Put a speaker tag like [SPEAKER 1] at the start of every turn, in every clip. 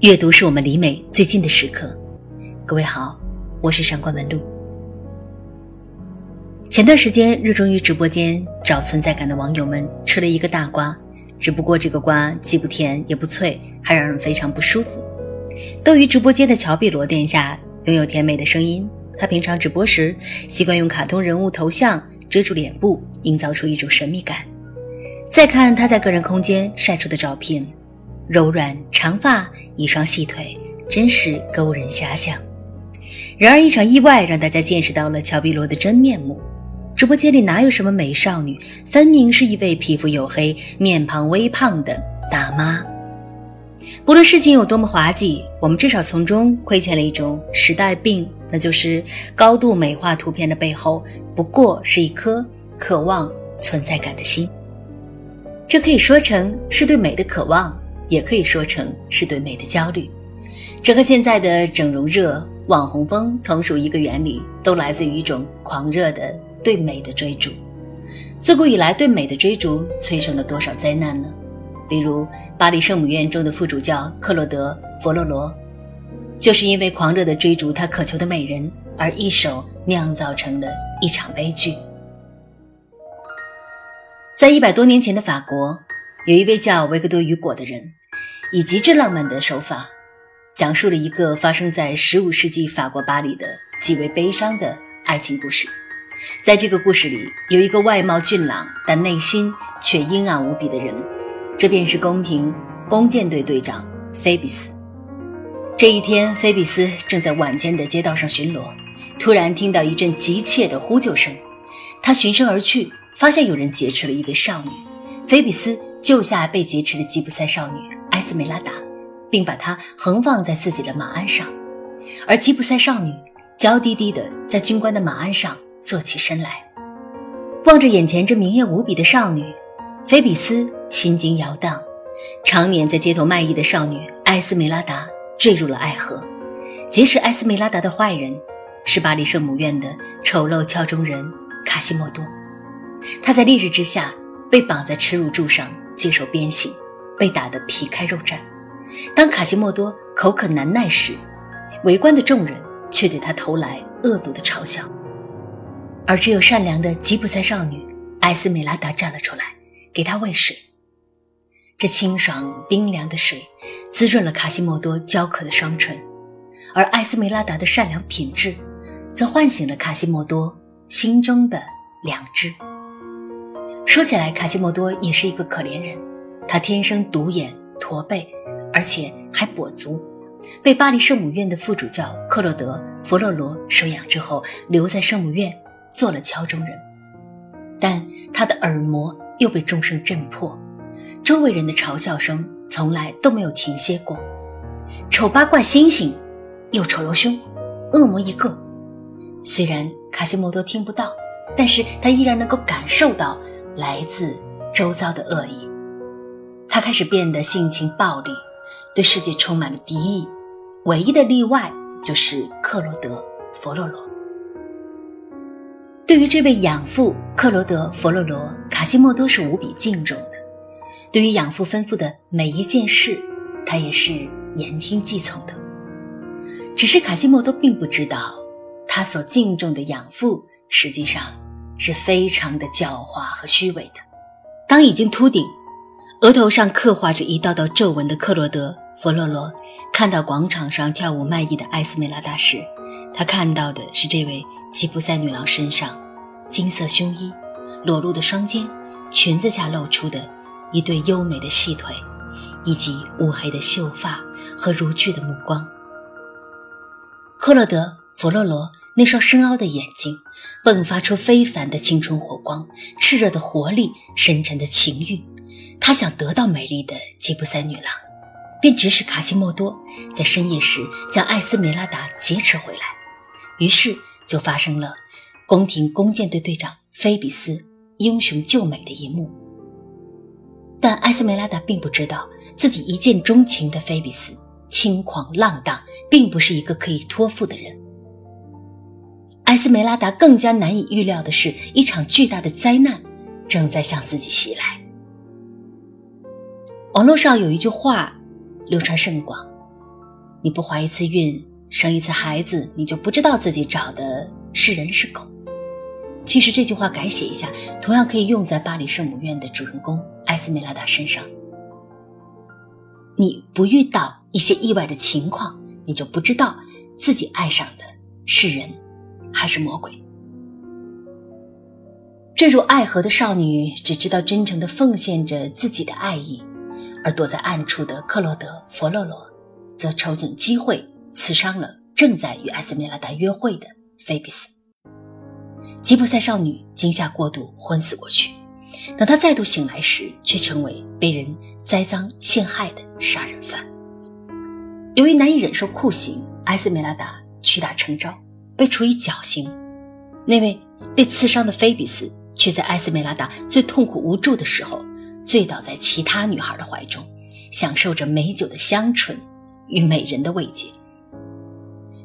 [SPEAKER 1] 阅读是我们离美最近的时刻。各位好，我是上官文露。前段时间，热衷于直播间找存在感的网友们吃了一个大瓜，只不过这个瓜既不甜也不脆，还让人非常不舒服。斗鱼直播间的乔碧罗殿下拥有甜美的声音，他平常直播时习惯用卡通人物头像遮住脸部，营造出一种神秘感。再看他在个人空间晒出的照片。柔软长发，一双细腿，真是勾人遐想。然而，一场意外让大家见识到了乔碧罗的真面目。直播间里哪有什么美少女，分明是一位皮肤黝黑、面庞微胖的大妈。不论事情有多么滑稽，我们至少从中窥见了一种时代病，那就是高度美化图片的背后，不过是一颗渴望存在感的心。这可以说成是对美的渴望。也可以说成是对美的焦虑，这和现在的整容热、网红风同属一个原理，都来自于一种狂热的对美的追逐。自古以来，对美的追逐催生了多少灾难呢？比如巴黎圣母院中的副主教克洛德·佛洛罗，就是因为狂热的追逐他渴求的美人，而一手酿造成了一场悲剧。在一百多年前的法国。有一位叫维克多·雨果的人，以极致浪漫的手法，讲述了一个发生在15世纪法国巴黎的极为悲伤的爱情故事。在这个故事里，有一个外貌俊朗但内心却阴暗无比的人，这便是宫廷弓箭队队长菲比斯。这一天，菲比斯正在晚间的街道上巡逻，突然听到一阵急切的呼救声，他循声而去，发现有人劫持了一位少女，菲比斯。救下被劫持的吉普赛少女埃斯梅拉达，并把她横放在自己的马鞍上，而吉普赛少女娇滴滴地在军官的马鞍上坐起身来，望着眼前这明艳无比的少女，菲比斯心惊摇荡。常年在街头卖艺的少女埃斯梅拉达坠入了爱河，劫持埃斯梅拉达的坏人是巴黎圣母院的丑陋敲钟人卡西莫多，他在烈日之下被绑在耻辱柱上。接受鞭刑，被打得皮开肉绽。当卡西莫多口渴难耐时，围观的众人却对他投来恶毒的嘲笑。而只有善良的吉普赛少女艾斯梅拉达站了出来，给他喂水。这清爽冰凉的水滋润了卡西莫多焦渴的双唇，而艾斯梅拉达的善良品质，则唤醒了卡西莫多心中的良知。说起来，卡西莫多也是一个可怜人。他天生独眼、驼背，而且还跛足，被巴黎圣母院的副主教克洛德·弗洛罗收养之后，留在圣母院做了敲钟人。但他的耳膜又被钟声震破，周围人的嘲笑声从来都没有停歇过。丑八怪猩猩，又丑又凶，恶魔一个。虽然卡西莫多听不到，但是他依然能够感受到。来自周遭的恶意，他开始变得性情暴戾，对世界充满了敌意。唯一的例外就是克罗德·佛洛罗。对于这位养父克罗德·佛洛罗，卡西莫多是无比敬重的。对于养父吩咐的每一件事，他也是言听计从的。只是卡西莫多并不知道，他所敬重的养父实际上。是非常的狡猾和虚伪的。当已经秃顶，额头上刻画着一道道皱纹的克罗德·弗洛罗看到广场上跳舞卖艺的艾斯梅拉达时，他看到的是这位吉普赛女郎身上金色胸衣、裸露的双肩、裙子下露出的一对优美的细腿，以及乌黑的秀发和如炬的目光。克洛德·弗洛罗。那双深凹的眼睛，迸发出非凡的青春火光，炽热的活力，深沉的情欲。他想得到美丽的吉普赛女郎，便指使卡西莫多在深夜时将艾斯梅拉达劫持回来。于是就发生了宫廷弓箭队队长菲比斯英雄救美的一幕。但艾斯梅拉达并不知道，自己一见钟情的菲比斯轻狂浪荡，并不是一个可以托付的人。艾斯梅拉达更加难以预料的是，一场巨大的灾难正在向自己袭来。网络上有一句话流传甚广：“你不怀一次孕，生一次孩子，你就不知道自己找的是人是狗。其实这句话改写一下，同样可以用在巴黎圣母院的主人公艾斯梅拉达身上。你不遇到一些意外的情况，你就不知道自己爱上的是人还是魔鬼。坠入爱河的少女只知道真诚地奉献着自己的爱意，而躲在暗处的克洛德·弗洛罗，则瞅准机会刺伤了正在与艾斯梅拉达约会的菲比斯。吉普赛少女惊吓过度，昏死过去。等她再度醒来时，却成为被人栽赃陷害的杀人犯。由于难以忍受酷刑，艾斯梅拉达屈打成招，被处以绞刑。那位被刺伤的菲比斯，却在艾斯梅拉达最痛苦无助的时候，醉倒在其他女孩的怀中，享受着美酒的香醇与美人的慰藉。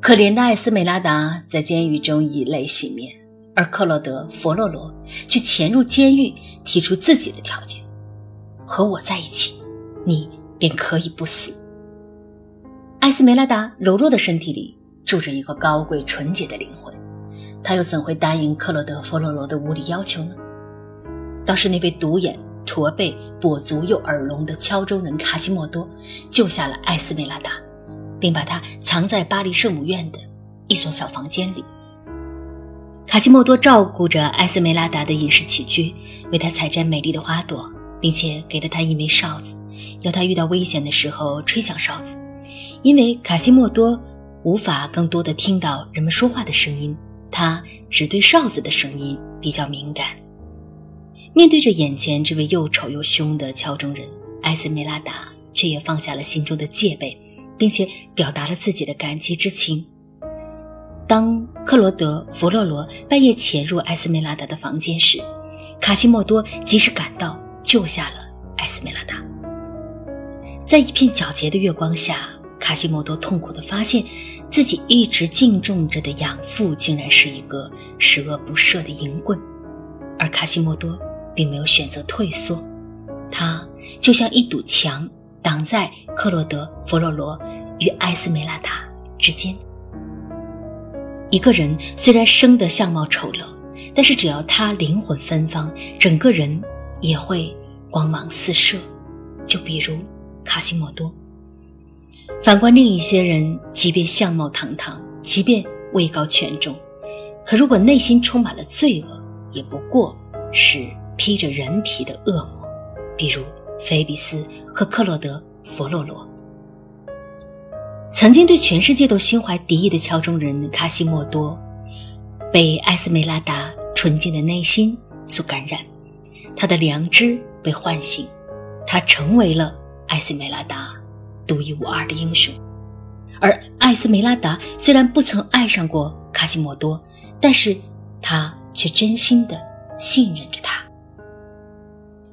[SPEAKER 1] 可怜的艾斯梅拉达在监狱中以泪洗面。而克洛德·佛洛罗却潜入监狱，提出自己的条件：和我在一起，你便可以不死。艾斯梅拉达柔弱的身体里住着一个高贵纯洁的灵魂，他又怎会答应克洛德·佛洛罗的无理要求呢？倒是那位独眼、驼背、跛足又耳聋的敲钟人卡西莫多救下了艾斯梅拉达，并把他藏在巴黎圣母院的一所小房间里。卡西莫多照顾着艾斯梅拉达的饮食起居，为她采摘美丽的花朵，并且给了她一枚哨子，要她遇到危险的时候吹响哨子。因为卡西莫多无法更多的听到人们说话的声音，他只对哨子的声音比较敏感。面对着眼前这位又丑又凶的敲钟人，埃斯梅拉达却也放下了心中的戒备，并且表达了自己的感激之情。当克罗德·弗洛罗半夜潜入埃斯梅拉达的房间时，卡西莫多及时赶到，救下了埃斯梅拉达。在一片皎洁的月光下，卡西莫多痛苦地发现，自己一直敬重着的养父竟然是一个十恶不赦的淫棍，而卡西莫多并没有选择退缩，他就像一堵墙，挡在克洛德·弗洛罗与艾斯梅拉达之间。一个人虽然生得相貌丑陋，但是只要他灵魂芬芳，整个人也会光芒四射。就比如卡西莫多。反观另一些人，即便相貌堂堂，即便位高权重，可如果内心充满了罪恶，也不过是披着人皮的恶魔。比如菲比斯和克洛德·佛洛罗。曾经对全世界都心怀敌意的敲钟人卡西莫多，被艾斯梅拉达纯净的内心所感染，他的良知被唤醒，他成为了艾斯梅拉达独一无二的英雄。而艾斯梅拉达虽然不曾爱上过卡西莫多，但是他却真心的信任着他。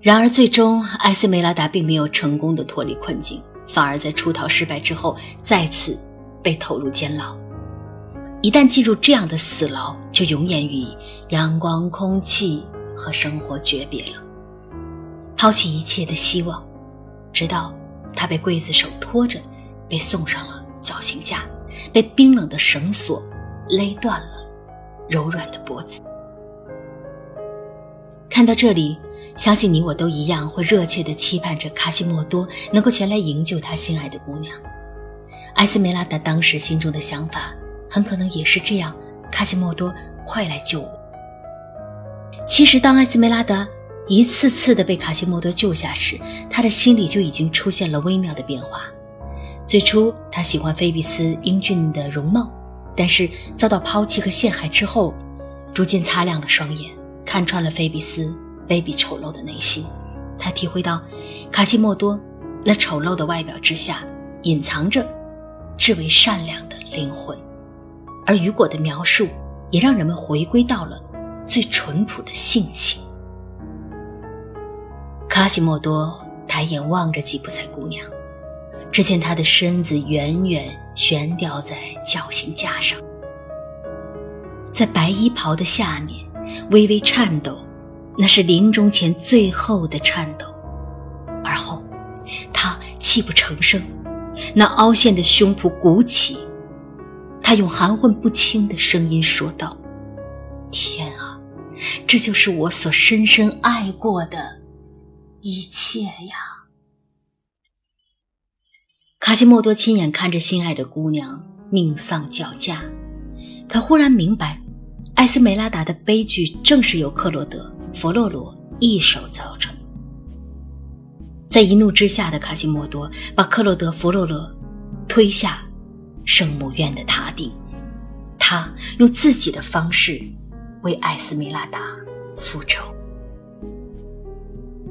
[SPEAKER 1] 然而，最终艾斯梅拉达并没有成功的脱离困境。反而在出逃失败之后，再次被投入监牢。一旦进入这样的死牢，就永远与阳光、空气和生活诀别了，抛弃一切的希望，直到他被刽子手拖着，被送上了绞刑架，被冰冷的绳索勒断了柔软的脖子。看到这里。相信你我都一样，会热切地期盼着卡西莫多能够前来营救他心爱的姑娘。艾斯梅拉达当时心中的想法，很可能也是这样：卡西莫多，快来救我！其实，当艾斯梅拉达一次次地被卡西莫多救下时，他的心里就已经出现了微妙的变化。最初，他喜欢菲比斯英俊的容貌，但是遭到抛弃和陷害之后，逐渐擦亮了双眼，看穿了菲比斯。卑鄙丑陋的内心，他体会到卡西莫多那丑陋的外表之下隐藏着至为善良的灵魂，而雨果的描述也让人们回归到了最淳朴的性情。卡西莫多抬眼望着吉普赛姑娘，只见她的身子远远悬吊在绞刑架上，在白衣袍的下面微微颤抖。那是临终前最后的颤抖，而后，他泣不成声，那凹陷的胸脯鼓起，他用含混不清的声音说道：“天啊，这就是我所深深爱过的一切呀！”卡西莫多亲眼看着心爱的姑娘命丧绞架，他忽然明白，艾斯梅拉达的悲剧正是由克洛德·弗洛罗一手造成。在一怒之下的卡西莫多把克洛德·弗洛勒推下圣母院的塔顶，他用自己的方式为艾斯梅拉达复仇。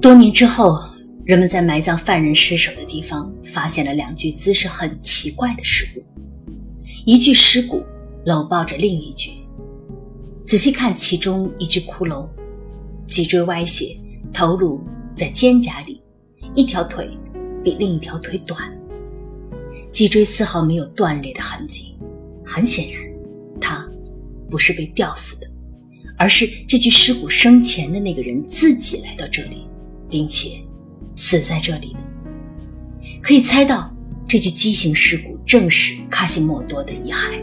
[SPEAKER 1] 多年之后，人们在埋葬犯人尸首的地方发现了两具姿势很奇怪的尸骨，一具尸骨搂抱着另一具。仔细看，其中一具骷髅脊椎歪斜，头颅在肩胛里。一条腿比另一条腿短，脊椎丝毫没有断裂的痕迹。很显然，他不是被吊死的，而是这具尸骨生前的那个人自己来到这里，并且死在这里的。可以猜到，这具畸形尸骨正是卡西莫多的遗骸。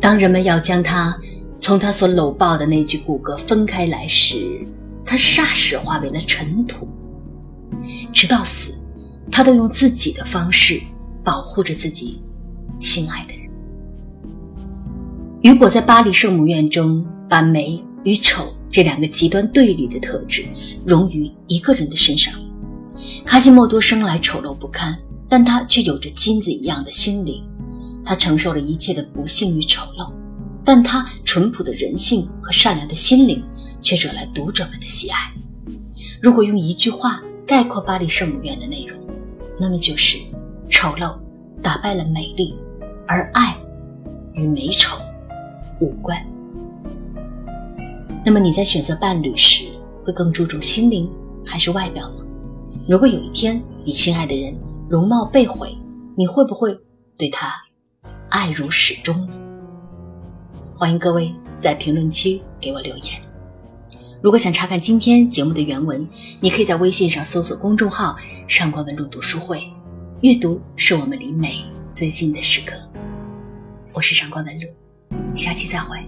[SPEAKER 1] 当人们要将他从他所搂抱的那具骨骼分开来时，他霎时化为了尘土。直到死，他都用自己的方式保护着自己心爱的人。雨果在巴黎圣母院中把美与丑这两个极端对立的特质融于一个人的身上。卡西莫多生来丑陋不堪，但他却有着金子一样的心灵。他承受了一切的不幸与丑陋，但他淳朴的人性和善良的心灵却惹来读者们的喜爱。如果用一句话，概括巴黎圣母院的内容，那么就是丑陋打败了美丽，而爱与美丑无关。那么你在选择伴侣时，会更注重心灵还是外表呢？如果有一天你心爱的人容貌被毁，你会不会对他爱如始终？欢迎各位在评论区给我留言。如果想查看今天节目的原文，你可以在微信上搜索公众号“上官文露读书会”。阅读是我们离美最近的时刻。我是上官文露，下期再会。